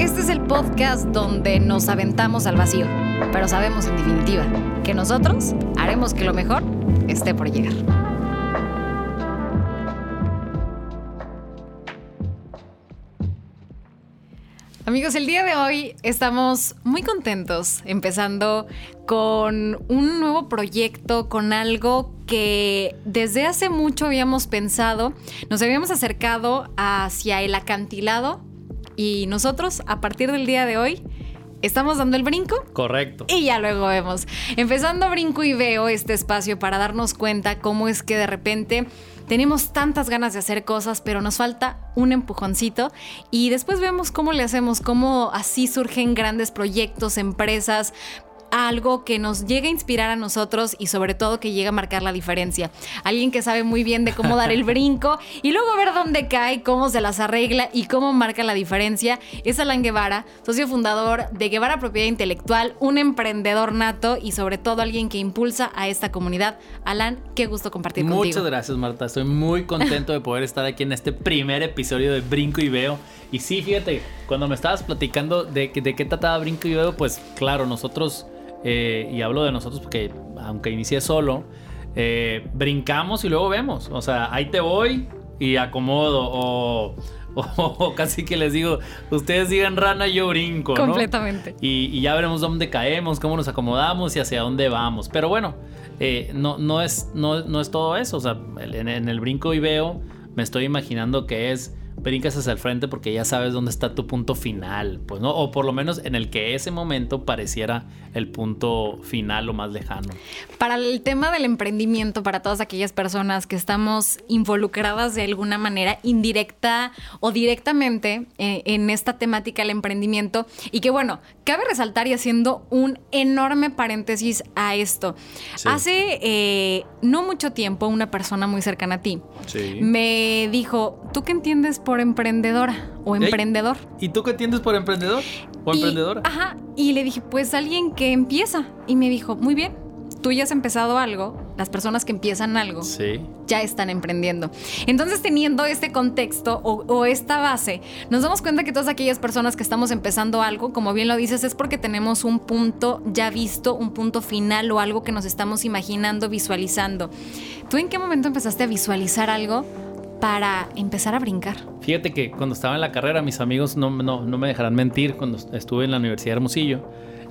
Este es el podcast donde nos aventamos al vacío, pero sabemos en definitiva que nosotros haremos que lo mejor esté por llegar. Amigos, el día de hoy estamos muy contentos empezando con un nuevo proyecto, con algo que desde hace mucho habíamos pensado, nos habíamos acercado hacia el acantilado y nosotros a partir del día de hoy estamos dando el brinco. Correcto. Y ya luego vemos. Empezando brinco y veo este espacio para darnos cuenta cómo es que de repente tenemos tantas ganas de hacer cosas, pero nos falta un empujoncito y después vemos cómo le hacemos, cómo así surgen grandes proyectos, empresas, algo que nos llegue a inspirar a nosotros y sobre todo que llegue a marcar la diferencia. Alguien que sabe muy bien de cómo dar el brinco y luego ver dónde cae, cómo se las arregla y cómo marca la diferencia es Alan Guevara, socio fundador de Guevara Propiedad Intelectual, un emprendedor nato y sobre todo alguien que impulsa a esta comunidad. Alan, qué gusto compartir Muchas contigo. Muchas gracias Marta, estoy muy contento de poder estar aquí en este primer episodio de Brinco y Veo. Y sí, fíjate, cuando me estabas platicando de, de qué trataba Brinco y Veo, pues claro, nosotros eh, y hablo de nosotros porque aunque inicié solo, eh, brincamos y luego vemos. O sea, ahí te voy y acomodo. O, o, casi que les digo, ustedes digan rana, yo brinco. Completamente. Y, y, ya veremos dónde caemos, cómo nos acomodamos y hacia dónde vamos. Pero bueno, eh, no, no, es, no, no, es todo eso. O sea, en, en el brinco y veo, me estoy imaginando que es brincas hacia el frente porque ya sabes dónde está tu punto final, pues, ¿no? O por lo menos en el que ese momento pareciera el punto final o más lejano. Para el tema del emprendimiento, para todas aquellas personas que estamos involucradas de alguna manera, indirecta o directamente eh, en esta temática del emprendimiento, y que bueno, cabe resaltar y haciendo un enorme paréntesis a esto. Sí. Hace eh, no mucho tiempo, una persona muy cercana a ti sí. me dijo, ¿tú qué entiendes por emprendedora o emprendedor? ¿Y tú qué entiendes por emprendedor o y, emprendedora? Ajá, y le dije, pues alguien que empieza. Y me dijo, muy bien, tú ya has empezado algo, las personas que empiezan algo sí. ya están emprendiendo. Entonces, teniendo este contexto o, o, esta base, nos damos cuenta que todas aquellas personas que estamos empezando algo, como bien lo dices, es porque tenemos un punto ya visto, un punto final o algo que nos estamos imaginando, visualizando. ¿Tú en qué momento empezaste a visualizar algo? Para empezar a brincar? Fíjate que cuando estaba en la carrera, mis amigos no, no, no me dejarán mentir, cuando estuve en la Universidad de Hermosillo,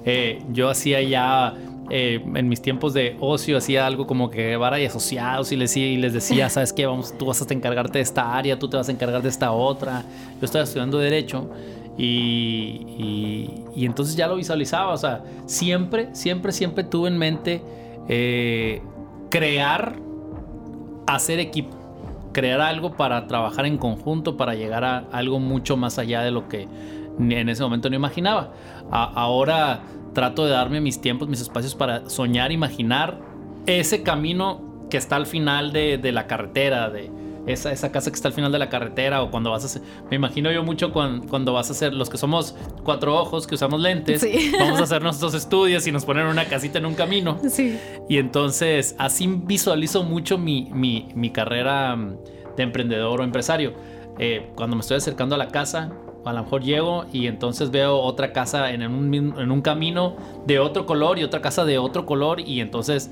eh, yo hacía ya, eh, en mis tiempos de ocio, hacía algo como que vara y asociados y les, y les decía, ¿sabes qué? Vamos, tú vas a encargarte de esta área, tú te vas a encargar de esta otra. Yo estaba estudiando Derecho y, y, y entonces ya lo visualizaba, o sea, siempre, siempre, siempre tuve en mente eh, crear, hacer equipo crear algo para trabajar en conjunto, para llegar a algo mucho más allá de lo que en ese momento no imaginaba. Ahora trato de darme mis tiempos, mis espacios para soñar, imaginar ese camino que está al final de, de la carretera, de esa, esa, casa que está al final de la carretera o cuando vas a hacer, me imagino yo mucho cuando, cuando vas a hacer, los que somos cuatro ojos, que usamos lentes, sí. vamos a hacer nuestros estudios y nos ponen una casita en un camino. Sí. Y entonces así visualizo mucho mi, mi, mi carrera de emprendedor o empresario. Eh, cuando me estoy acercando a la casa, a lo mejor llego y entonces veo otra casa en un, en un camino de otro color y otra casa de otro color y entonces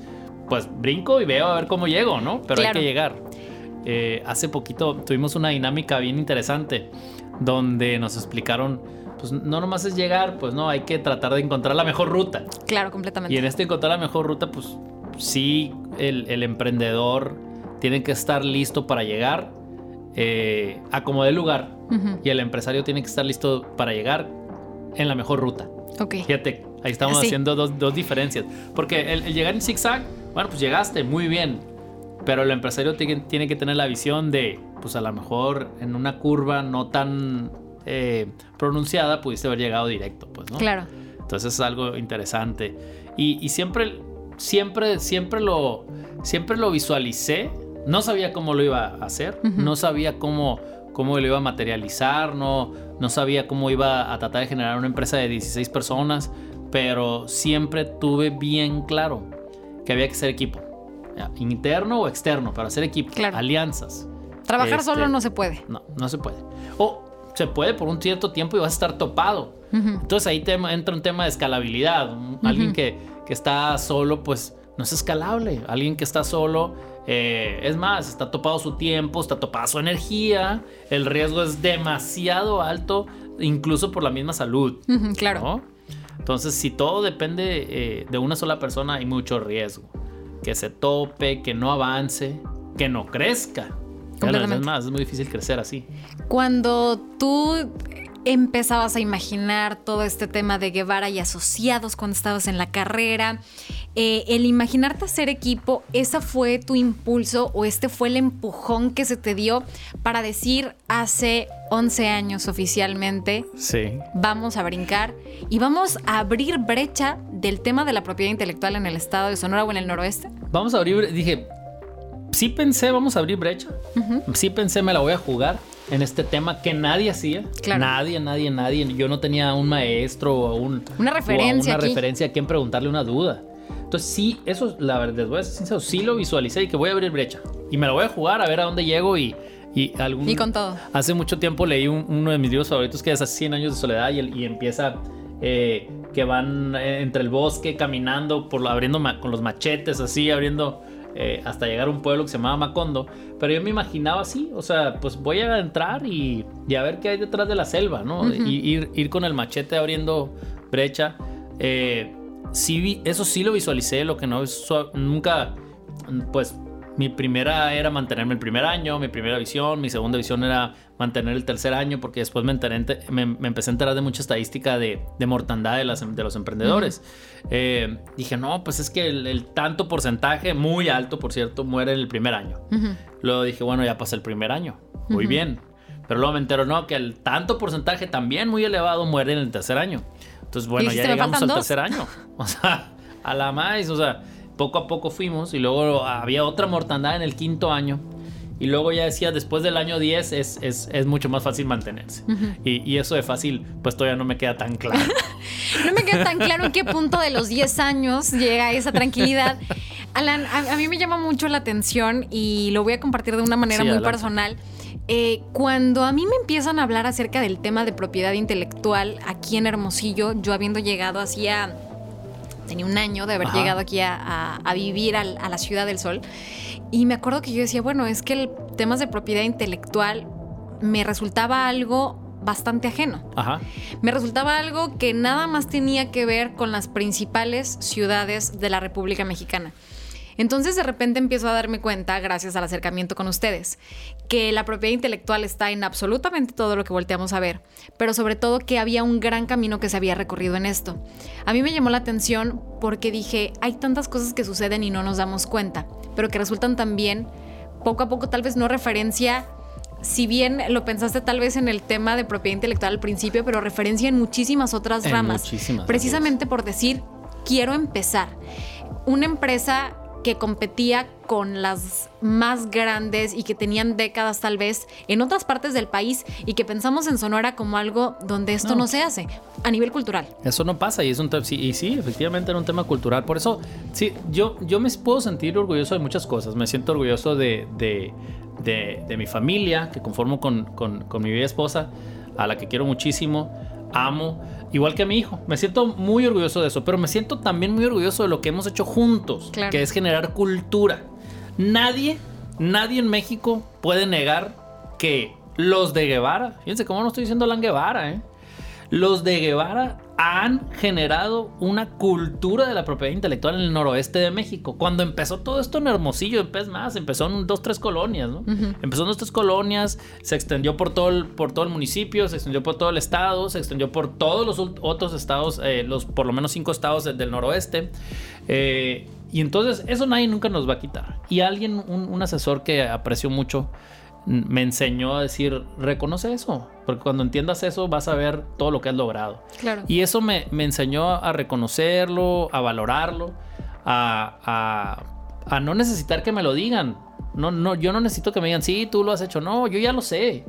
pues brinco y veo a ver cómo llego, ¿no? Pero claro. hay que llegar. Eh, hace poquito tuvimos una dinámica bien interesante donde nos explicaron, pues no nomás es llegar, pues no, hay que tratar de encontrar la mejor ruta. Claro, completamente. Y en este encontrar la mejor ruta, pues sí, el, el emprendedor tiene que estar listo para llegar eh, a como de lugar uh -huh. y el empresario tiene que estar listo para llegar en la mejor ruta. Ok. Fíjate, ahí estamos haciendo dos, dos diferencias. Porque el, el llegar en zigzag, bueno, pues llegaste muy bien. Pero el empresario tiene, que tener la visión de, pues a lo mejor en una curva no tan eh, pronunciada pudiste haber llegado directo, pues, ¿no? Claro. Entonces es algo interesante. Y, y siempre, siempre, siempre lo, siempre lo visualicé. No sabía cómo lo iba a hacer, Ujú. no sabía cómo, cómo lo iba a materializar, no, no sabía cómo iba a tratar de generar una empresa de 16 personas, pero siempre tuve bien claro que había que ser equipo, interno o externo, para hacer equipo, Claro. alianzas. Trabajar Este, solo no se puede. No, no se puede. O se puede por un cierto tiempo y vas a estar topado. Entonces ahí entra un tema de escalabilidad. Alguien que, que, está solo, pues no es escalable. Alguien que está solo, eh, es más, está topado su tiempo, está topada su energía, el riesgo es demasiado alto, incluso por la misma salud. claro. Entonces, si todo depende eh, de una sola persona, hay mucho riesgo. Que se tope, que no avance, que no crezca. Es más, es muy difícil crecer así. Cuando tú empezabas a imaginar todo este tema de Guevara y asociados cuando estabas en la carrera, eh, el imaginarte hacer equipo, ¿esa fue tu impulso o este fue el empujón que se te dio para decir hace 11 años oficialmente, sí. vamos a brincar y vamos a abrir brecha del tema de la propiedad intelectual en el estado de Sonora o en el noroeste? Vamos a abrir, dije, sí pensé, vamos a abrir brecha. Sí pensé, me la voy a jugar en este tema que nadie hacía. Nadie, nadie, nadie. Yo no tenía un maestro o un, una referencia. una referencia a quien preguntarle una duda. Entonces, sí, eso, la verdad, les voy a ser sincero, sí lo visualicé y que voy a abrir brecha. Y me la voy a jugar a ver a dónde llego y. Y, algún, y con todo. Hace mucho tiempo leí uno de mis libros favoritos que es Hace 100 años de soledad y, y empieza eh, que van eh, entre el bosque caminando, por abriendo con los machetes así, abriendo eh, hasta llegar a un pueblo que se llamaba Macondo. Pero yo me imaginaba así, o sea, pues voy a entrar y, a ver qué hay detrás de la selva, ¿no? y, ir, ir, con el machete abriendo brecha. Eh, sí, eso sí lo visualicé, lo que no, nunca, pues mi primera era mantenerme el primer año, mi primera visión, mi segunda visión era mantener el tercer año, porque después me, me, empecé a enterar de mucha estadística de, mortandad de, las, de los emprendedores. Eh, dije, no, pues es que el, tanto porcentaje, muy alto por cierto, muere en el primer año. Luego dije, bueno, ya pasé el primer año, muy bien. Pero luego me entero, no, que el tanto porcentaje también muy elevado muere en el tercer año. Entonces, bueno, ya llegamos al tercer año. O sea, a la más, o sea poco a poco fuimos y luego había otra mortandad en el quinto año. Y luego ya decía, después del año 10 es, es, es mucho más fácil mantenerse. y, y, eso de fácil, pues todavía no me queda tan claro. no me queda tan claro en qué punto de los 10 años llega esa tranquilidad. Alan, a, mí me llama mucho la atención y lo voy a compartir de una manera muy personal. Eh, cuando a mí me empiezan a hablar acerca del tema de propiedad intelectual aquí en Hermosillo, yo habiendo llegado hacía tenía un año de haber llegado aquí a, vivir a la Ciudad del Sol. Y me acuerdo que yo decía, bueno, es que el temas de propiedad intelectual me resultaba algo bastante ajeno. Me resultaba algo que nada más tenía que ver con las principales ciudades de la República Mexicana. Entonces de repente empiezo a darme cuenta, gracias al acercamiento con ustedes, que la propiedad intelectual está en absolutamente todo lo que volteamos a ver, pero sobre todo que había un gran camino que se había recorrido en esto. A mí me llamó la atención porque dije, hay tantas cosas que suceden y no nos damos cuenta, pero que resultan también, poco a poco tal vez no referencia si bien lo pensaste tal vez en el tema de propiedad intelectual al principio, pero referencia en muchísimas otras ramas. precisamente por decir, quiero empezar. Una empresa que competía con las más grandes y que tenían décadas tal vez en otras partes del país y que pensamos en Sonora como algo donde esto no, se hace a nivel cultural. Eso no pasa y es un sí, y sí, efectivamente era un tema cultural. Por eso, sí, yo, yo me puedo sentir orgulloso de muchas cosas. Me siento orgulloso de, de, de, mi familia, que conformo con, con, con mi bella esposa, a la que quiero muchísimo, amo igual que a mi hijo. Me siento muy orgulloso de eso, pero me siento también muy orgulloso de lo que hemos hecho juntos, que es generar cultura. Nadie, nadie en México puede negar que los de Guevara, fíjense cómo no estoy diciendo Lan Guevara, ¿eh? Los de Guevara han generado una cultura de la propiedad intelectual en el noroeste de México. Cuando empezó todo esto en Hermosillo, empezó más, empezó en dos, tres colonias, ¿no? Empezó en dos, tres colonias, se extendió por todo, el, por todo el municipio, se extendió por todo el estado, se extendió por todos los otros estados, eh, los por lo menos cinco estados del, noroeste. Eh, y entonces eso nadie nunca nos va a quitar. Y alguien, un asesor que aprecio mucho, me enseñó a decir, reconoce eso, porque cuando entiendas eso vas a ver todo lo que has logrado. Claro. Y eso me, enseñó a reconocerlo, a valorarlo, a, no necesitar que me lo digan. No, no, yo no necesito que me digan, sí, tú lo has hecho. No, yo ya lo sé.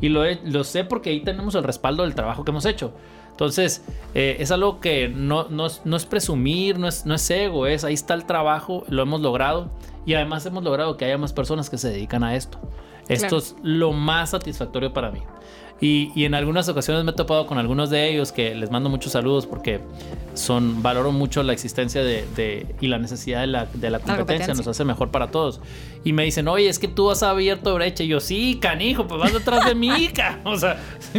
Y lo, lo sé porque ahí tenemos el respaldo del trabajo que hemos hecho. Entonces, eh, es algo que no, no, es presumir, no es, no es ego, es ahí está el trabajo, lo hemos logrado y además hemos logrado que haya más personas que se dedican a esto. Esto es lo más satisfactorio para mí. Y, en algunas ocasiones me he topado con algunos de ellos que les mando muchos saludos porque son valoro mucho la existencia de, y la necesidad de la, de la, competencia, nos hace mejor para todos. Y me dicen, oye, es que tú has abierto brecha. Y yo, sí, canijo, pues vas detrás de mí, ca. O sea,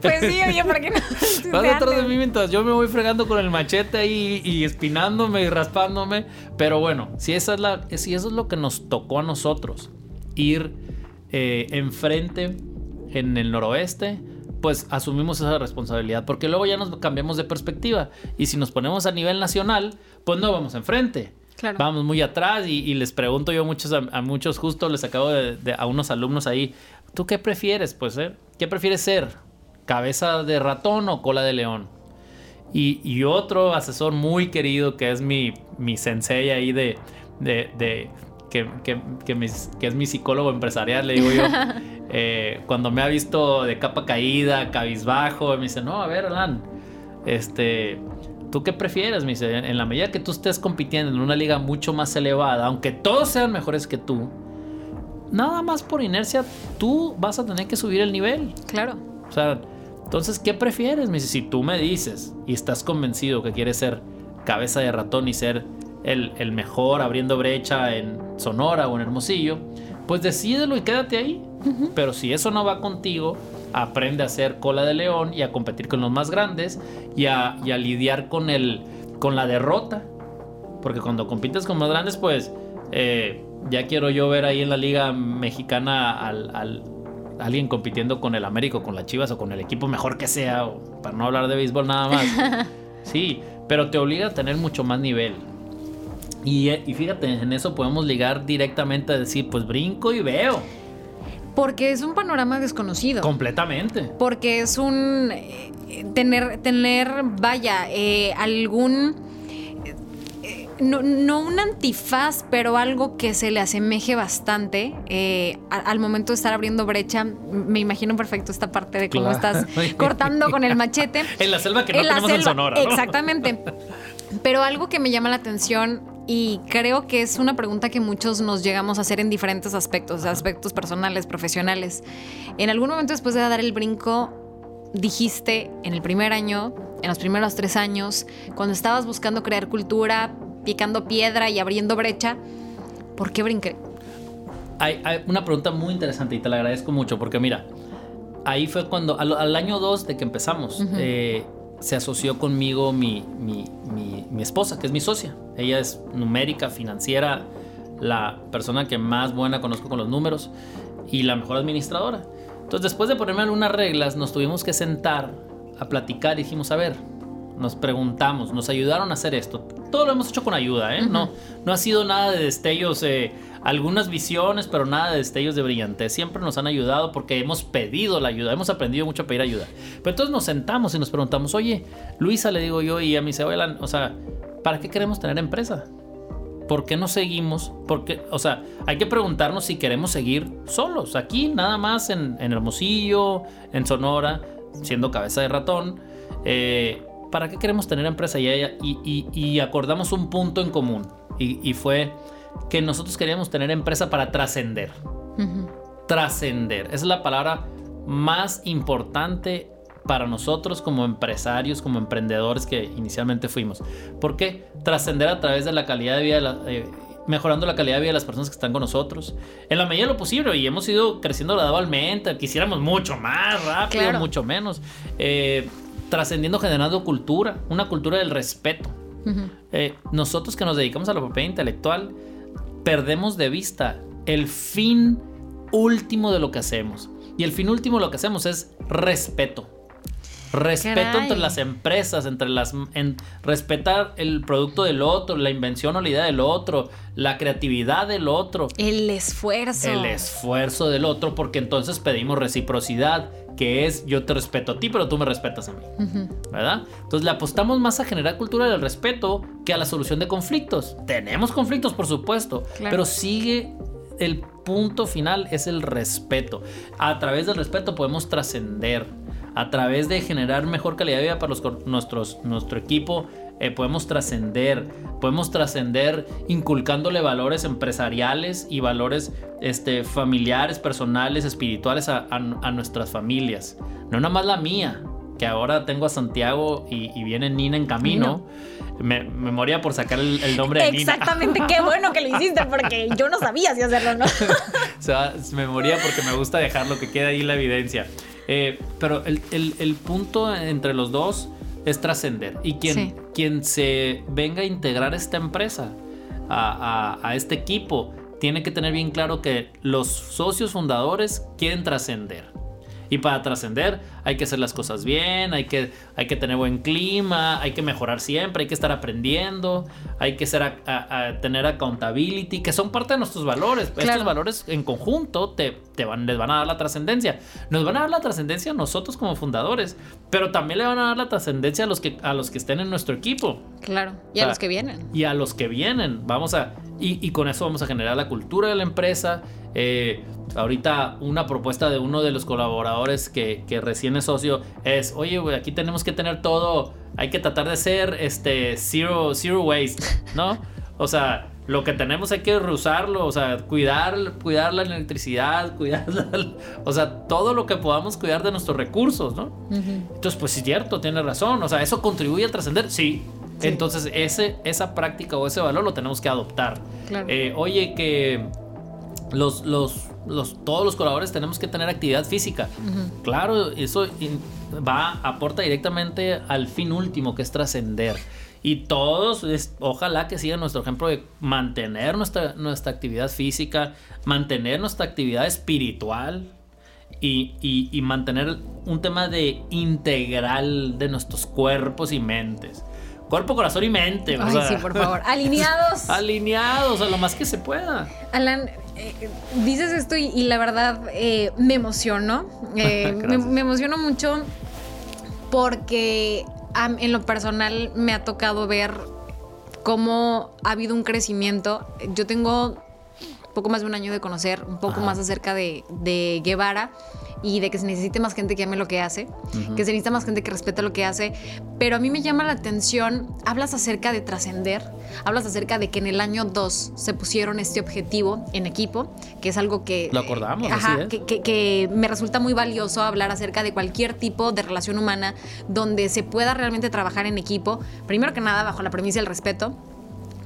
pues sí, oye, ¿para qué no? vas detrás de mí mientras yo me voy fregando con el machete ahí y espinándome y raspándome. Pero bueno, si, esa es la, si eso es lo que nos tocó a nosotros, ir eh, enfrente en el noroeste, pues asumimos esa responsabilidad, porque luego ya nos cambiamos de perspectiva y si nos ponemos a nivel nacional, pues no vamos enfrente. Vamos muy atrás y, les pregunto yo muchos, a, muchos justo, les acabo de, a unos alumnos ahí, ¿tú qué prefieres? Pues, eh? ¿qué prefieres ser? ¿Cabeza de ratón o cola de león? Y, otro asesor muy querido que es mi, mi sensei ahí de, de que, es mi psicólogo empresarial, le digo yo, eh, cuando me ha visto de capa caída, cabizbajo, me dice, no, a ver, Alan, este, ¿tú qué prefieres? Me dice, en la medida que tú estés compitiendo en una liga mucho más elevada, aunque todos sean mejores que tú, nada más por inercia, tú vas a tener que subir el nivel. Claro. O sea, entonces, ¿qué prefieres? Me dice, si tú me dices y estás convencido que quieres ser cabeza de ratón y ser el, mejor abriendo brecha en Sonora o en Hermosillo, pues decídelo y quédate ahí. Pero si eso no va contigo, aprende a hacer cola de león y a competir con los más grandes y a, lidiar con, el, con la derrota. Porque cuando compites con más grandes, pues eh, ya quiero yo ver ahí en la liga mexicana al, alguien compitiendo con el América, con las Chivas o con el equipo mejor que sea, para no hablar de béisbol nada más. Sí, pero te obliga a tener mucho más nivel. Y, fíjate, en eso podemos ligar directamente a decir, pues brinco y veo. Porque es un panorama desconocido. Completamente. Porque es un eh, tener, tener, vaya, eh, algún eh, no, un antifaz, pero algo que se le asemeje bastante al momento de estar abriendo brecha. Me imagino perfecto esta parte de cómo estás cortando con el machete. en la selva que no tenemos en Sonora. Exactamente. Pero algo que me llama la atención y creo que es una pregunta que muchos nos llegamos a hacer en diferentes aspectos, aspectos personales, profesionales. En algún momento después de dar el brinco, dijiste en el primer año, en los primeros tres años, cuando estabas buscando crear cultura, picando piedra y abriendo brecha, ¿por qué brinqué? Hay, una pregunta muy interesante y te la agradezco mucho porque mira, ahí fue cuando, al, año dos de que empezamos, se asoció conmigo mi, mi, esposa, que es mi socia. Ella es numérica, financiera, la persona que más buena conozco con los números y la mejor administradora. Entonces, después de ponerme algunas reglas, nos tuvimos que sentar a platicar y dijimos, a ver, nos preguntamos, nos ayudaron a hacer esto. Todo lo hemos hecho con ayuda, ¿eh? no, no ha sido nada de destellos, eh, algunas visiones, pero nada de destellos de brillantez. Siempre nos han ayudado porque hemos pedido la ayuda, hemos aprendido mucho a pedir ayuda. Pero entonces nos sentamos y nos preguntamos, oye, Luisa, le digo yo, y a mi abuela, o sea, ¿para qué queremos tener empresa? ¿Por qué no seguimos? Porque, o sea, hay que preguntarnos si queremos seguir solos, aquí, nada más en, Hermosillo, en Sonora, siendo cabeza de ratón. Eh, ¿para qué queremos tener empresa? Y, y, acordamos un punto en común. Y, fue que nosotros queríamos tener empresa para trascender. Trascender. Es la palabra más importante para nosotros como empresarios, como emprendedores que inicialmente fuimos. ¿Por qué? Trascender a través de la calidad de vida, eh, mejorando la calidad de vida de las personas que están con nosotros. En la medida de lo posible, y hemos ido creciendo gradualmente, quisiéramos mucho más rápido, mucho menos. Eh, trascendiendo, generando cultura, una cultura del respeto. Eh, nosotros que nos dedicamos a la propiedad intelectual, perdemos de vista el fin último de lo que hacemos. Y el fin último de lo que hacemos es respeto. Respeto entre las empresas, entre las en, respetar el producto del otro, la invención o la idea del otro, la creatividad del otro. El esfuerzo. El esfuerzo del otro, porque entonces pedimos reciprocidad, que es yo te respeto a ti, pero tú me respetas a mí. ¿Verdad? Entonces le apostamos más a generar cultura del respeto que a la solución de conflictos. Tenemos conflictos, por supuesto, pero sigue el punto final es el respeto. A través del respeto podemos trascender a través de generar mejor calidad de vida para los, nuestros, nuestro equipo eh, podemos trascender, podemos trascender inculcándole valores empresariales y valores este, familiares, personales, espirituales a, nuestras familias. No nada más la mía, que ahora tengo a Santiago y, viene Nina en camino. Me, moría por sacar el, nombre de Nina. Exactamente, qué bueno que lo hiciste porque yo no sabía si hacerlo no. o sea, me moría porque me gusta dejarlo, que quede ahí la evidencia. Eh, pero el, el, punto entre los dos es trascender. Y quien, quien se venga a integrar esta empresa, a, a, a este equipo, tiene que tener bien claro que los socios fundadores quieren trascender. Y para trascender hay que hacer las cosas bien, hay que, hay que tener buen clima, hay que mejorar siempre, hay que estar aprendiendo, hay que ser a, tener accountability, que son parte de nuestros valores. Estos valores en conjunto te, te van, les van a dar la trascendencia. Nos van a dar la trascendencia a nosotros como fundadores, pero también le van a dar la trascendencia a los que, a los que estén en nuestro equipo. Claro, y a los que vienen. Y a los que vienen. Vamos a, y, y con eso vamos a generar la cultura de la empresa. Eh, ahorita una propuesta de uno de los colaboradores que, recién es socio es, oye, aquí tenemos que tener todo, hay que tratar de ser este, zero, zero waste, ¿no? O sea, lo que tenemos hay que reusarlo, o sea, cuidar, cuidar la electricidad, cuidar, o sea, todo lo que podamos cuidar de nuestros recursos, ¿no? Entonces, pues es cierto, tiene razón, o sea, eso contribuye a trascender, sí. Entonces, ese, esa práctica o ese valor lo tenemos que adoptar. Eh, oye, que los, los, los, todos los colaboradores tenemos que tener actividad física. Claro, eso va, aporta directamente al fin último, que es trascender. Y todos, ojalá que sigan nuestro ejemplo de mantener nuestra, nuestra actividad física, mantener nuestra actividad espiritual y, y mantener un tema de integral de nuestros cuerpos y mentes. Cuerpo, corazón y mente. Ay, sí, por favor. Alineados. alineados, a lo más que se pueda. Alan, eh, dices esto y, la verdad eh, me emociono. Eh, me, emociono mucho porque en lo personal me ha tocado ver cómo ha habido un crecimiento. Yo tengo poco más de un año de conocer un poco más acerca de, de Guevara y de que se necesite más gente que ame lo que hace, que se necesita más gente que respete lo que hace. Pero a mí me llama la atención, hablas acerca de trascender, hablas acerca de que en el año 2 se pusieron este objetivo en equipo, que es algo que... Lo acordamos, Que, que, me resulta muy valioso hablar acerca de cualquier tipo de relación humana donde se pueda realmente trabajar en equipo, primero que nada bajo la premisa del respeto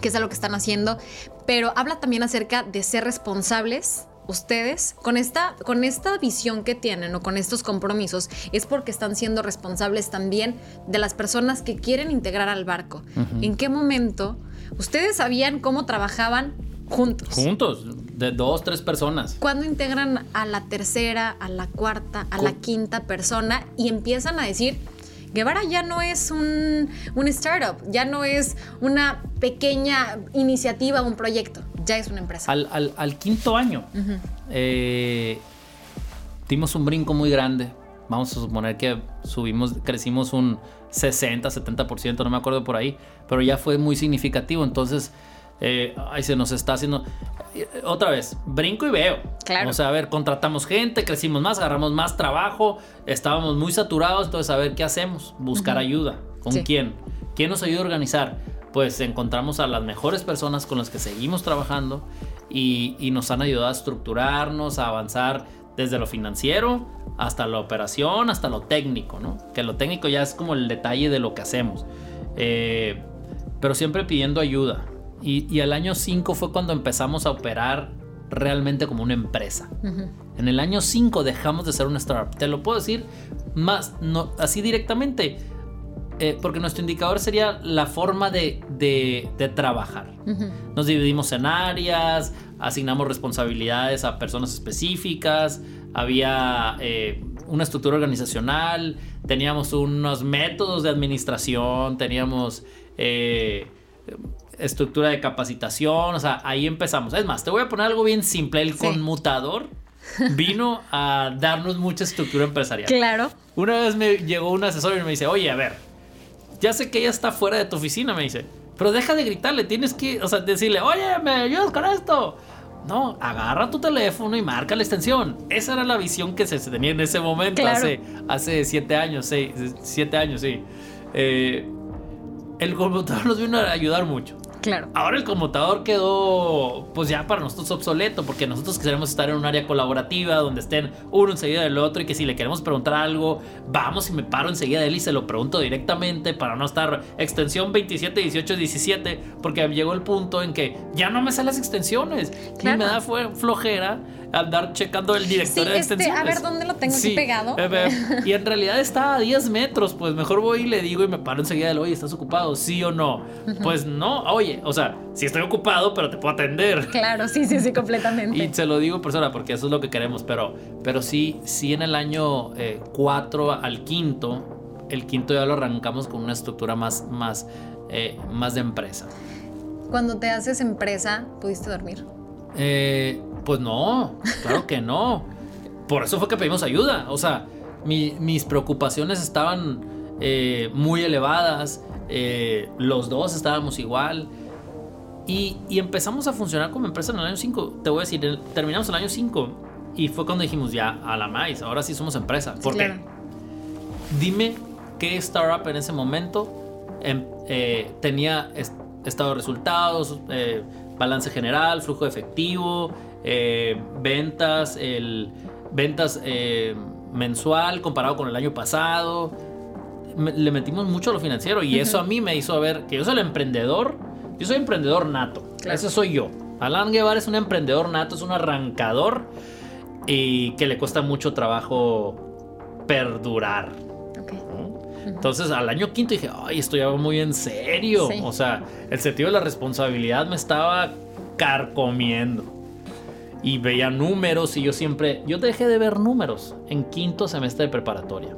que es lo que están haciendo, pero habla también acerca de ser responsables ustedes con esta, con esta visión que tienen o con estos compromisos es porque están siendo responsables también de las personas que quieren integrar al barco. ¿En qué momento ustedes sabían cómo trabajaban juntos? Juntos, de dos, tres personas. Cuando integran a la tercera, a la cuarta, a la quinta persona y empiezan a decir, Guevara ya no es un, un startup, ya no es una pequeña iniciativa, un proyecto ya es una empresa. Al, quinto año eh, dimos un brinco muy grande. Vamos a suponer que subimos, crecimos un 60, 70%, no me acuerdo por ahí, pero ya fue muy significativo. Entonces, eh, ahí se nos está haciendo. Eh, otra vez, brinco y veo. Claro. O sea, a ver, contratamos gente, crecimos más, agarramos más trabajo, estábamos muy saturados, entonces a ver qué hacemos, buscar ayuda. ¿Con quién? ¿Quién nos ayuda a organizar? pues encontramos a las mejores personas con las que seguimos trabajando y, nos han ayudado a estructurarnos, a avanzar desde lo financiero hasta la operación, hasta lo técnico, ¿no? Que lo técnico ya es como el detalle de lo que hacemos. Eh, pero siempre pidiendo ayuda. Y, al año 5 fue cuando empezamos a operar realmente como una empresa. En el año 5 dejamos de ser una startup. Te lo puedo decir más, no, así directamente eh, porque nuestro indicador sería la forma de, trabajar. Nos dividimos en áreas, asignamos responsabilidades a personas específicas, había eh, una estructura organizacional, teníamos unos métodos de administración, teníamos eh, estructura de capacitación, o sea, ahí empezamos. Es más, te voy a poner algo bien simple, el conmutador vino a darnos mucha estructura empresarial. Claro. Una vez me llegó un asesor y me dice, oye, a ver, ya sé que ella está fuera de tu oficina, me dice. Pero deja de gritarle, tienes que, o sea, decirle, oye, ¿me ayudas con esto? No, agarra tu teléfono y marca la extensión. Esa era la visión que se tenía en ese momento, hace, hace siete años, seis, siete años, sí. Eh, el computador nos vino a ayudar mucho. Claro. Ahora el conmutador quedó, pues ya para nosotros obsoleto, porque nosotros queremos estar en un área colaborativa donde estén uno enseguida del otro y que si le queremos preguntar algo, vamos y me paro enseguida de él y se lo pregunto directamente para no estar extensión 27, 18, 17, porque llegó el punto en que ya no me salen las extensiones y me da flojera andar checando el directorio de este, extensiones. A ver dónde lo tengo aquí pegado. y en realidad está a 10 metros, pues mejor voy y le digo y me paro enseguida del, oye, ¿estás ocupado? ¿Sí o no? Pues no, oye, o sea, sí estoy ocupado, pero te puedo atender. Claro, sí, sí, sí, completamente. y se lo digo en persona porque eso es lo que queremos, pero, pero sí, sí en el año 4 eh, al quinto, el quinto ya lo arrancamos con una estructura más, más, eh, más de empresa. Cuando te haces empresa, ¿pudiste dormir? Eh, pues no, claro que no. Por eso fue que pedimos ayuda. O sea, mis preocupaciones estaban eh, muy elevadas. Eh, los dos estábamos igual. Y, empezamos a funcionar como empresa en el año 5. Te voy a decir, terminamos el año 5 y fue cuando dijimos ya, a la más, ahora sí somos empresa. ¿Por qué? Dime qué startup en ese momento em, eh, tenía estado de resultados, balance general, flujo efectivo, eh, ventas, el, ventas eh, mensual comparado con el año pasado. le metimos mucho a lo financiero y eso a mí me hizo ver que yo soy el emprendedor, yo soy emprendedor nato, ese soy yo. Alan Guevara es un emprendedor nato, es un arrancador y que le cuesta mucho trabajo perdurar. Entonces al año quinto dije, ay, esto ya va muy en serio. O sea, el sentido de la responsabilidad me estaba carcomiendo y veía números y yo siempre, yo dejé de ver números en quinto semestre de preparatoria.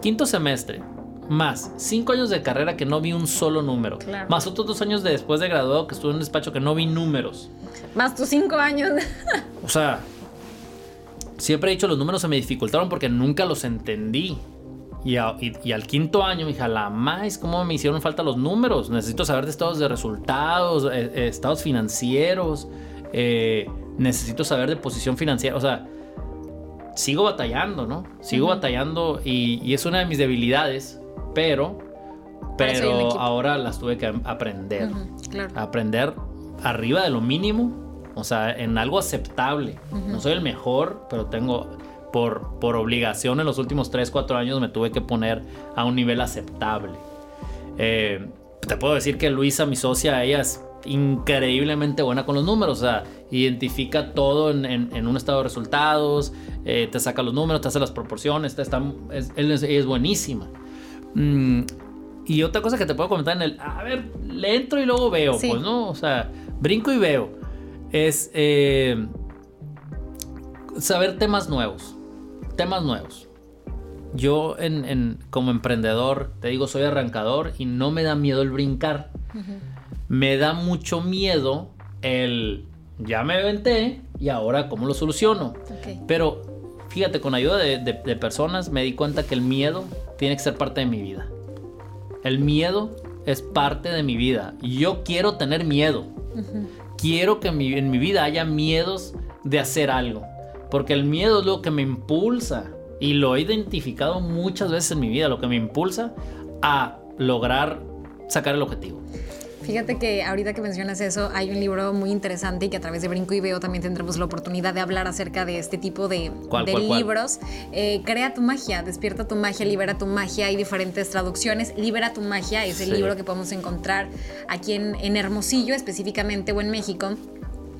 Quinto semestre, más cinco años de carrera que no vi un solo número, más otros dos años de después de graduado que estuve en un despacho que no vi números. Más tus cinco años. o sea, siempre he dicho los números se me dificultaron porque nunca los entendí. Y, al quinto año me dije, la más, ¿cómo me hicieron falta los números? Necesito saber de estados de resultados, eh, eh, estados financieros, eh, necesito saber de posición financiera. O sea, sigo batallando, ¿no? Sigo batallando y, es una de mis debilidades, pero, pero ahora las tuve que aprender. Aprender arriba de lo mínimo, o sea, en algo aceptable. No soy el mejor, pero tengo, por, por obligación en los últimos 3, 4 años me tuve que poner a un nivel aceptable. Eh, te puedo decir que Luisa, mi socia, ella es increíblemente buena con los números. O sea, identifica todo en, un estado de resultados, eh, te saca los números, te hace las proporciones, está, es, es, buenísima. Mm, y otra cosa que te puedo comentar en el, a ver, le entro y luego veo, pues, ¿no? O sea, brinco y veo. Es eh, saber temas nuevos. Temas nuevos. Yo en, como emprendedor, te digo, soy arrancador y no me da miedo el brincar. Me da mucho miedo el ya me aventé y ahora cómo lo soluciono. Pero fíjate, con ayuda de, personas me di cuenta que el miedo tiene que ser parte de mi vida. El miedo es parte de mi vida. Yo quiero tener miedo. Quiero que en mi vida haya miedos de hacer algo. Porque el miedo es lo que me impulsa. Y lo he identificado muchas veces en mi vida. Lo que me impulsa a lograr sacar el objetivo. Fíjate que ahorita que mencionas eso, hay un libro muy interesante y que a través de Brinco y Veo también tendremos la oportunidad de hablar acerca de este tipo de, libros. Eh, Crea tu magia, despierta tu magia, libera tu magia. Hay diferentes traducciones. Libera tu magia es el libro que podemos encontrar aquí en, en Hermosillo, específicamente, o en México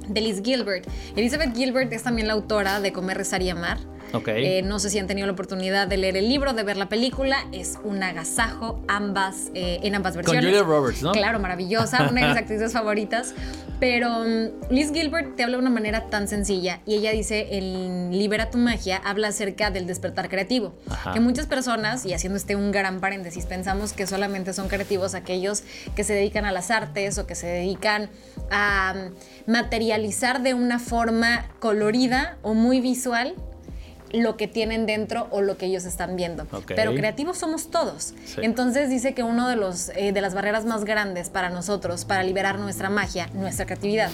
de Liz Gilbert. Elizabeth Gilbert es también la autora de Comer, Rezar y Amar. Eh, no sé si han tenido la oportunidad de leer el libro, de ver la película. Es un agasajo ambas, eh, en ambas versiones. Con Julia Roberts, ¿no? Claro, maravillosa, una de mis actrices favoritas. Pero mm, Liz Gilbert te habla de una manera tan sencilla y ella dice en Libera tu magia habla acerca del despertar creativo. Que muchas personas, y haciendo este un gran paréntesis, pensamos que solamente son creativos aquellos que se dedican a las artes o que se dedican a mm, materializar de una forma colorida o muy visual lo que tienen dentro o lo que ellos están viendo. Pero creativos somos todos. Entonces dice que uno de, los, eh, de las barreras más grandes para nosotros, para liberar nuestra magia, nuestra creatividad,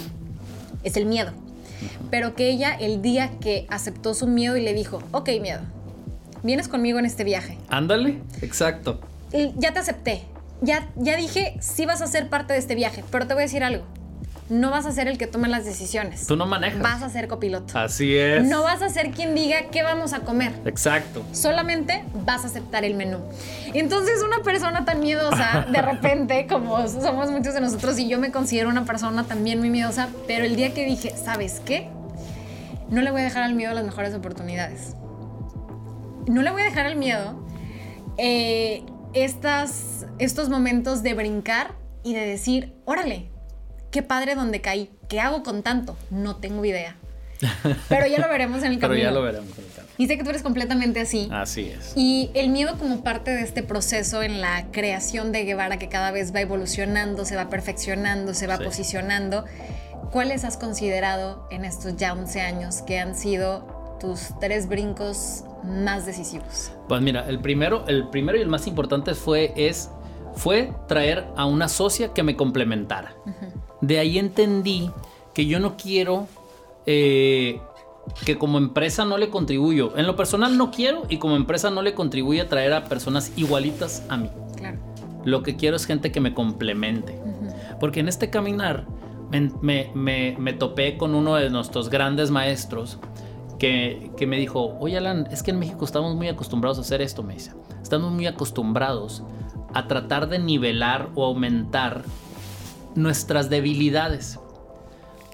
es el miedo. Pero que ella el día que aceptó su miedo y le dijo, ok miedo, vienes conmigo en este viaje. Ándale, exacto. Y ya te acepté. ya, ya dije, sí vas a ser parte de este viaje, pero te voy a decir algo. No vas a ser el que tome las decisiones. Tú no manejas. Vas a ser copiloto. Así es. No vas a ser quien diga qué vamos a comer. Exacto. Solamente vas a aceptar el menú. Entonces, una persona tan miedosa, de repente, como somos muchos de nosotros, y yo me considero una persona también muy miedosa, pero el día que dije, ¿sabes qué? No le voy a dejar al miedo las mejores oportunidades. No le voy a dejar al miedo eh, estas, estos momentos de brincar y de decir, órale, qué padre donde caí, ¿qué hago con tanto? No tengo idea. Pero ya lo veremos en el camino. Pero ya lo veremos en el camino. Y sé que tú eres completamente así. Así es. Y el miedo como parte de este proceso en la creación de Guevara que cada vez va evolucionando, se va perfeccionando, se va posicionando. ¿Cuáles has considerado en estos ya 11 años que han sido tus tres brincos más decisivos? Pues mira, el primero, el primero y el más importante fue, es, fue traer a una socia que me complementara. De ahí entendí que yo no quiero eh, que como empresa no le contribuyo. En lo personal no quiero y como empresa no le contribuye a traer a personas igualitas a mí. Claro. Lo que quiero es gente que me complemente. Porque en este caminar me, me, topé con uno de nuestros grandes maestros que, que, me dijo, oye Alan, es que en México estamos muy acostumbrados a hacer esto, me dice. Estamos muy acostumbrados a tratar de nivelar o aumentar nuestras debilidades.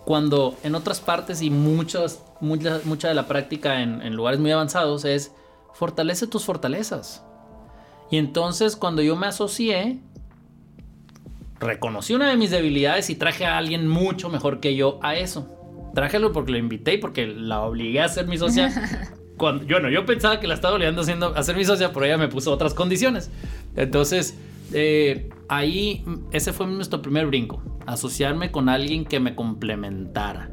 Cuando en otras partes y muchas, mucha, mucha de la práctica en, en lugares muy avanzados es fortalece tus fortalezas. Y entonces cuando yo me asocié, reconocí una de mis debilidades y traje a alguien mucho mejor que yo a eso. Trájelo porque lo invité y porque la obligué a ser mi socia. Cuando, yo no, yo pensaba que la estaba obligando haciendo, a ser mi socia, pero ella me puso otras condiciones. Entonces, eh, ahí ese fue nuestro primer brinco, asociarme con alguien que me complementara.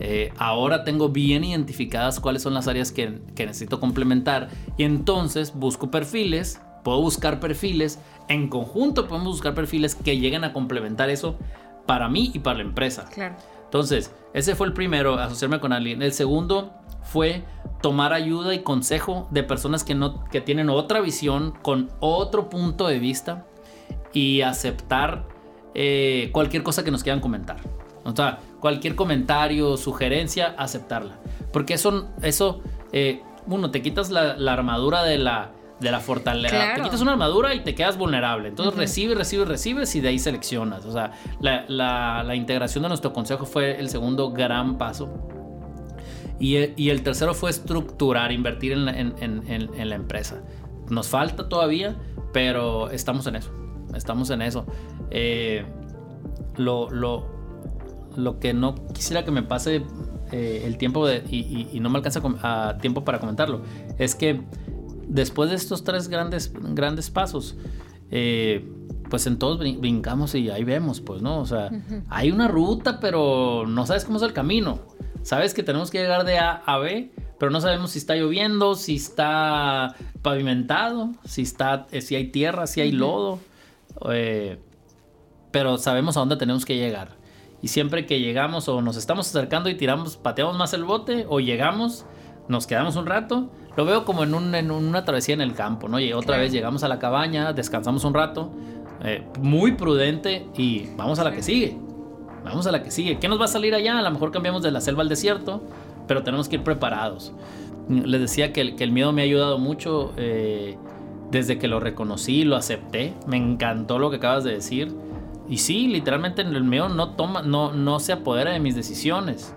Eh, ahora tengo bien identificadas cuáles son las áreas que, que necesito complementar y entonces busco perfiles, puedo buscar perfiles, en conjunto podemos buscar perfiles que lleguen a complementar eso para mí y para la empresa. Claro. Entonces, ese fue el primero, asociarme con alguien. El segundo fue tomar ayuda y consejo de personas que, no, que tienen otra visión, con otro punto de vista y aceptar eh, cualquier cosa que nos quieran comentar. O sea, cualquier comentario, sugerencia, aceptarla. Porque eso, eso eh, uno, te quitas la, armadura de la, de la fortaleza. Te quitas una armadura y te quedas vulnerable. Entonces recibes, recibes, recibes y de ahí seleccionas. O sea, la, la, integración de nuestro consejo fue el segundo gran paso. Y, y el tercero fue estructurar, invertir en la, en, en, la empresa. Nos falta todavía, pero estamos en eso. Estamos en eso. Eh, lo, lo, lo que no quisiera que me pase eh, el tiempo de, y, y, no me alcanza a tiempo para comentarlo es que después de estos tres grandes, grandes pasos, eh, pues en todos brincamos y ahí vemos, pues, ¿no? O sea, hay una ruta, pero no sabes cómo es el camino. Sabes que tenemos que llegar de A a B, pero no sabemos si está lloviendo, si está pavimentado, si, está, eh, si hay tierra, si hay lodo. Eh, pero sabemos a dónde tenemos que llegar. Y siempre que llegamos o nos estamos acercando y tiramos, pateamos más el bote o llegamos, nos quedamos un rato, lo veo como en, una travesía en el campo, ¿no? Y otra vez llegamos a la cabaña, descansamos un rato, eh, muy prudente y vamos a la que sigue. Vamos a la que sigue. ¿Qué nos va a salir allá? A lo mejor cambiamos de la selva al desierto, pero tenemos que ir preparados. Les decía que el, que el miedo me ha ayudado mucho eh, desde que lo reconocí, lo acepté. Me encantó lo que acabas de decir. Y sí, literalmente el miedo no, toma, no, no se apodera de mis decisiones.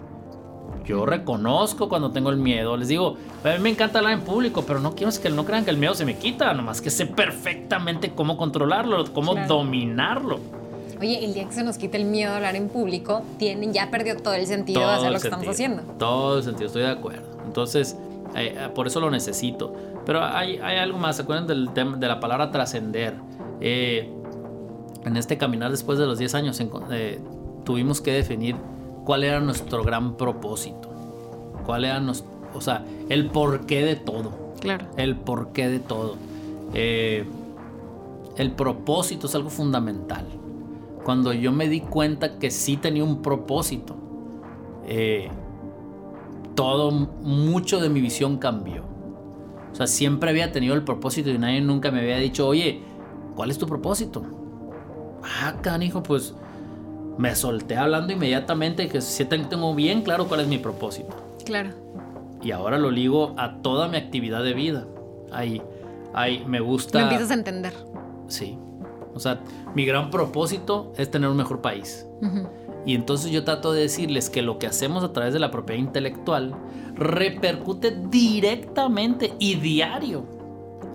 Yo reconozco cuando tengo el miedo. Les digo, a mí me encanta hablar en público, pero no quiero que no crean que el miedo se me quita, nomás que sé perfectamente cómo controlarlo, cómo dominarlo. Oye, el día que se nos quita el miedo a hablar en público, tienen, ya perdió todo el sentido de hacer lo que estamos haciendo. Todo el sentido, estoy de acuerdo. Entonces, eh, eh, por eso lo necesito. Pero hay, hay algo más, ¿se acuerdan del tema, de la palabra trascender? Eh, en este caminar después de los 10 años tuvimos que definir cuál era nuestro gran propósito. Cuál era nuestro, o sea, el porqué de todo. Claro. El porqué de todo. Eh, el propósito es algo fundamental. Cuando yo me di cuenta que sí tenía un propósito, eh, todo, mucho de mi visión cambió. O sea, siempre había tenido el propósito y nadie nunca me había dicho, oye, ¿cuál es tu propósito? Ah, canijo, pues me solté hablando inmediatamente que sí tengo bien claro cuál es mi propósito. Claro. Y ahora lo ligo a toda mi actividad de vida. Ahí, ahí me gusta. Lo empiezas a entender. Sí. O sea, mi gran propósito es tener un mejor país. Y entonces yo trato de decirles que lo que hacemos a través de la propiedad intelectual repercute directamente y diario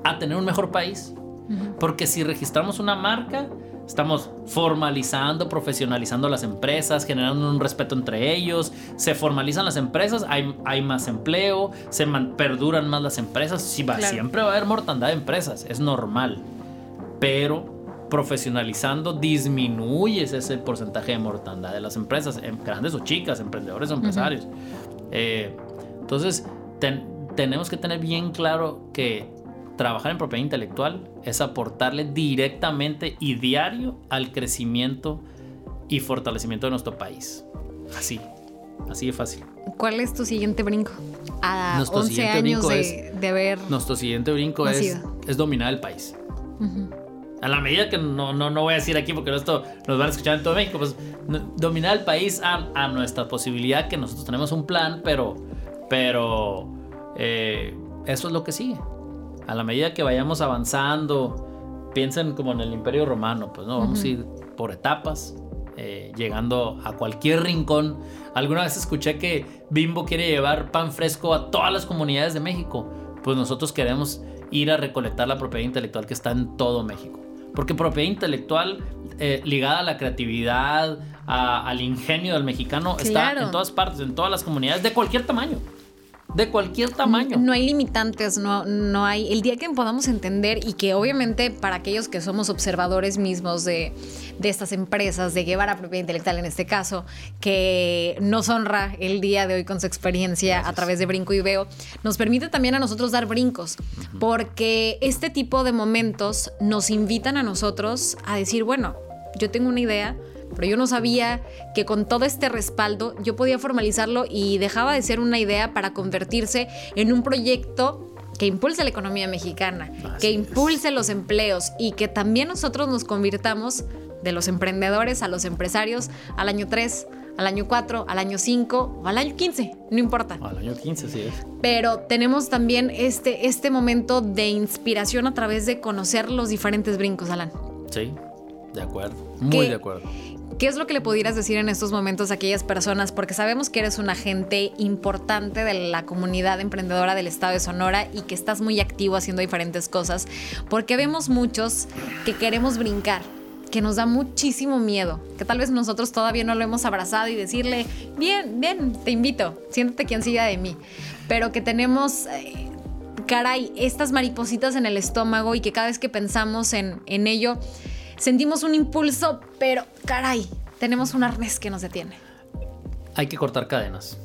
a tener un mejor país. Porque si registramos una marca, estamos formalizando, profesionalizando las empresas, generando un respeto entre ellos, se formalizan las empresas, hay, hay más empleo, se perduran más las empresas, si va, siempre va a haber mortandad de empresas, es normal. Pero profesionalizando disminuyes ese porcentaje de mortandad de las empresas, em, grandes o chicas, emprendedores o empresarios. Eh, entonces, tenemos que tener bien claro que trabajar en propiedad intelectual es aportarle directamente y diario al crecimiento y fortalecimiento de nuestro país. Así, así de fácil. ¿Cuál es tu siguiente brinco? A nuestro 11 años de, de, haber. Nuestro siguiente brinco es, es, dominar el país. A la medida que no, no, no voy a decir aquí porque esto nos van a escuchar en todo México, pues dominar el país a, a nuestra posibilidad que nosotros tenemos un plan, pero, pero eh, eso es lo que sigue. A la medida que vayamos avanzando, piensen como en el Imperio Romano, pues no, vamos a ir por etapas, eh, llegando a cualquier rincón. Alguna vez escuché que Bimbo quiere llevar pan fresco a todas las comunidades de México. Pues nosotros queremos ir a recolectar la propiedad intelectual que está en todo México. Porque propiedad intelectual eh, ligada a la creatividad, al ingenio del mexicano, está en todas partes, en todas las comunidades, de cualquier tamaño de cualquier tamaño. No hay limitantes, no, no hay. El día que podamos entender y que obviamente para aquellos que somos observadores mismos de, de estas empresas, de Guevara Propiedad Intelectual en este caso, que nos honra el día de hoy con su experiencia a través de Brinco y Veo, nos permite también a nosotros dar brincos, porque este tipo de momentos nos invitan a nosotros a decir, bueno, yo tengo una idea, pero yo no sabía que con todo este respaldo yo podía formalizarlo y dejaba de ser una idea para convertirse en un proyecto que impulse la economía mexicana, que impulse los empleos y que también nosotros nos convirtamos de los emprendedores a los empresarios al año 3, al año 4, al año 5 o al año 15, no importa. Al año 15, sí es. Pero tenemos también este, este momento de inspiración a través de conocer los diferentes brincos, Alan. Sí, de acuerdo, muy de acuerdo. ¿Qué es lo que le pudieras decir en estos momentos a aquellas personas? Porque sabemos que eres un agente importante de la comunidad emprendedora del estado de Sonora y que estás muy activo haciendo diferentes cosas, porque vemos muchos que queremos brincar, que nos da muchísimo miedo, que tal vez nosotros todavía no lo hemos abrazado y decirle, bien, bien, te invito, siéntate quien siga de mí, pero que tenemos... Eh, caray, estas maripositas en el estómago y que cada vez que pensamos en, en ello, sentimos un impulso, pero caray, tenemos un arnés que nos detiene. Hay que cortar cadenas.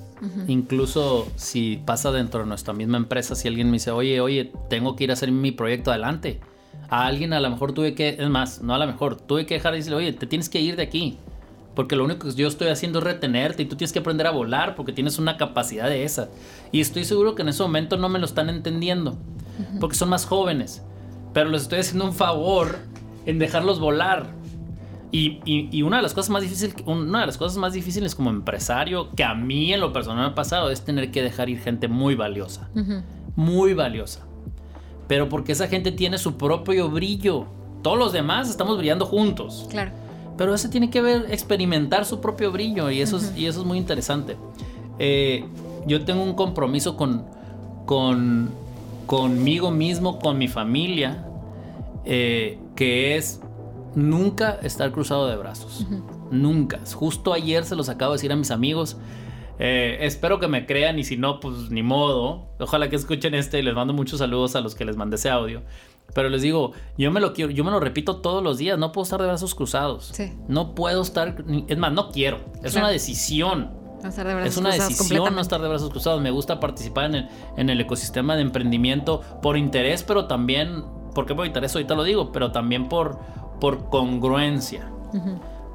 Incluso si pasa dentro de nuestra misma empresa, si alguien me dice, oye, oye, tengo que ir a hacer mi proyecto adelante. A alguien a lo mejor tuve que, es más, no a lo mejor, tuve que dejar de decirle, oye, te tienes que ir de aquí. Porque lo único que yo estoy haciendo es retenerte y tú tienes que aprender a volar porque tienes una capacidad de esa. Y estoy seguro que en ese momento no me lo están entendiendo. Porque son más jóvenes. Pero les estoy haciendo un favor en dejarlos volar. Y, una, de las cosas más difíciles, una de las cosas más difíciles como empresario, que a mí en lo personal me ha pasado, es tener que dejar ir gente muy valiosa. Muy valiosa. Pero porque esa gente tiene su propio brillo. Todos los demás estamos brillando juntos. Claro. Pero ese tiene que ver, experimentar su propio brillo y eso, es, y eso es muy interesante. Eh, yo tengo un compromiso con, con, conmigo mismo, con mi familia, eh, que es nunca estar cruzado de brazos. Nunca. Justo ayer se los acabo de decir a mis amigos. Eh, espero que me crean y si no, pues ni modo. Ojalá que escuchen este y les mando muchos saludos a los que les mandé ese audio. Pero les digo, yo me lo quiero, yo me lo repito todos los días. No puedo estar de brazos cruzados. No puedo estar, es más, no quiero. Es una decisión. es una decisión no estar de brazos cruzados. Me gusta participar en el, en el ecosistema de emprendimiento por interés, pero también porque por interés ahorita lo digo, pero también por, por congruencia.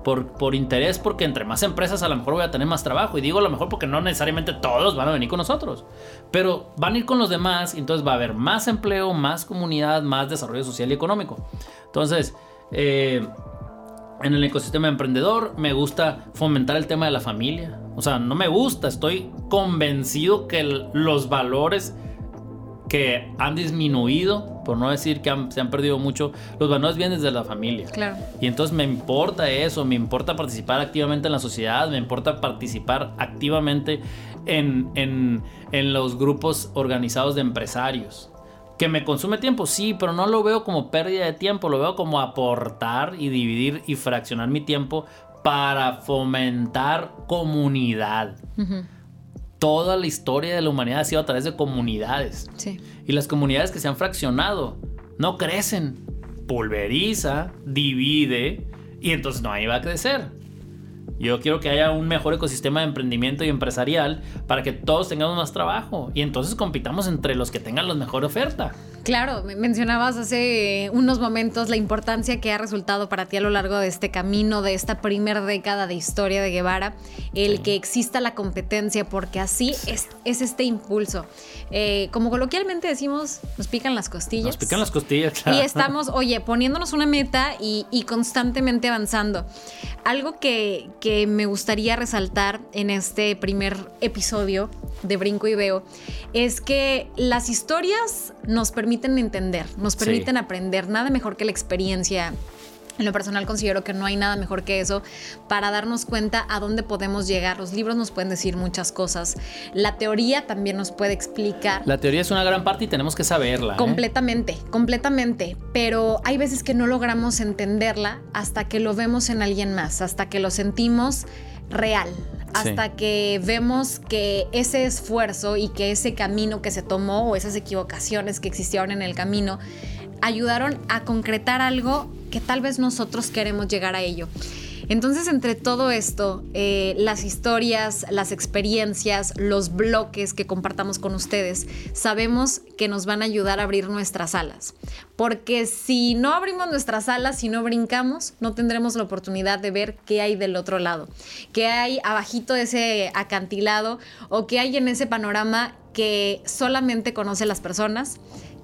por, por interés, porque entre más empresas a lo mejor voy a tener más trabajo. Y digo a lo mejor porque no necesariamente todos van a venir con nosotros, pero van a ir con los demás y entonces va a haber más empleo, más comunidad, más desarrollo social y económico. Entonces, eh, en el ecosistema emprendedor me gusta fomentar el tema de la familia. O sea, no me gusta, estoy convencido que los valores que han disminuido, por no decir que se han perdido mucho, los valores vienen desde la familia. Claro. Y entonces me importa eso, me importa participar activamente en la sociedad, me importa participar activamente en, en los grupos organizados de empresarios. ¿Que me consume tiempo? Sí, pero no lo veo como pérdida de tiempo, lo veo como aportar y dividir y fraccionar mi tiempo para fomentar comunidad. Toda la historia de la humanidad ha sido a través de comunidades. Sí. Y las comunidades que se han fraccionado no crecen. Pulveriza, divide y entonces no ahí va a crecer. Yo quiero que haya un mejor ecosistema de emprendimiento y empresarial para que todos tengamos más trabajo y entonces compitamos entre los que tengan la mejor oferta. Claro, mencionabas hace unos momentos la importancia que ha resultado para ti a lo largo de este camino, de esta primera década de historia de Guevara, el que exista la competencia, porque así es, es este impulso. Eh, como coloquialmente decimos, nos pican las costillas. Nos pican las costillas, claro. Y estamos, oye, poniéndonos una meta y, y constantemente avanzando. Algo que, que me gustaría resaltar en este primer episodio de Brinco y Veo es que las historias nos permiten entender, nos permiten aprender. Nada mejor que la experiencia. En lo personal considero que no hay nada mejor que eso para darnos cuenta a dónde podemos llegar. Los libros nos pueden decir muchas cosas. La teoría también nos puede explicar. La teoría es una gran parte y tenemos que saberla. ¿eh? Completamente, completamente. Pero hay veces que no logramos entenderla hasta que lo vemos en alguien más, hasta que lo sentimos real, hasta que vemos que ese esfuerzo y que ese camino que se tomó o esas equivocaciones que existieron en el camino ayudaron a concretar algo que tal vez nosotros queremos llegar a ello. Entonces, entre todo esto, eh, las historias, las experiencias, los bloques que compartamos con ustedes, sabemos que nos van a ayudar a abrir nuestras alas. Porque si no abrimos nuestras alas, si no brincamos, no tendremos la oportunidad de ver qué hay del otro lado, qué hay abajito de ese acantilado o qué hay en ese panorama que solamente conoce las personas,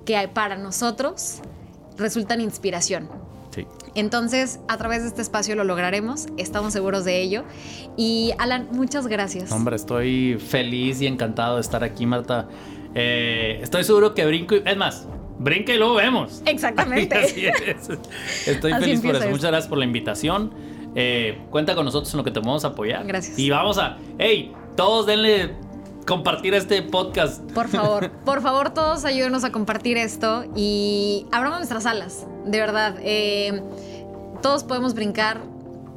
que para nosotros resultan inspiración. Entonces, a través de este espacio lo lograremos, estamos seguros de ello. Y Alan, muchas gracias. Hombre, estoy feliz y encantado de estar aquí, Marta. Eh, estoy seguro que brinco y... Es más, brinca y luego vemos. Exactamente. Así es. Estoy feliz por eso. Muchas gracias por la invitación. Eh, cuenta con nosotros en lo que te podemos apoyar. Gracias. Y vamos a... ¡Hey! Todos denle compartir este podcast. Por favor, por favor, todos ayúdenos a compartir esto y abramos nuestras alas, de verdad. Eh, todos podemos brincar,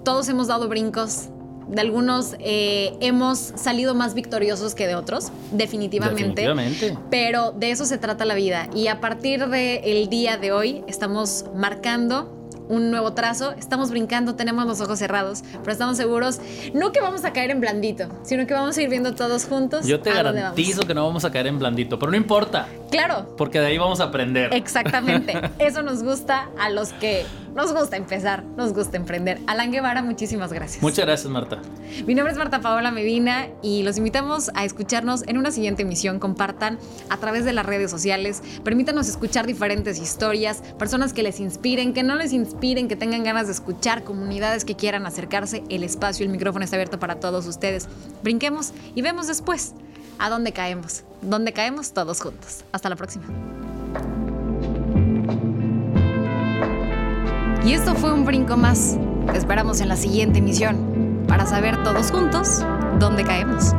todos hemos dado brincos. De algunos eh, hemos salido más victoriosos que de otros, definitivamente. Definitivamente. Pero de eso se trata la vida. Y a partir del día de hoy estamos marcando un nuevo trazo, estamos brincando, tenemos los ojos cerrados, pero estamos seguros, no que vamos a caer en blandito, sino que vamos a ir viendo todos juntos. Yo te garantizo que no vamos a caer en blandito, pero no importa. Claro. Porque de ahí vamos a aprender. Exactamente. Eso nos gusta a los que nos gusta empezar, nos gusta emprender. Alan Guevara, muchísimas gracias. Muchas gracias, Marta. Mi nombre es Marta Paola Medina y los invitamos a escucharnos en una siguiente emisión. Compartan a través de las redes sociales, permítanos escuchar diferentes historias, personas que les inspiren, que no les inspiren, que tengan ganas de escuchar, comunidades que quieran acercarse. El espacio, el micrófono está abierto para todos ustedes. Brinquemos y vemos después a dónde caemos. Dónde caemos todos juntos. Hasta la próxima. Y esto fue un brinco más. Te esperamos en la siguiente emisión para saber todos juntos dónde caemos.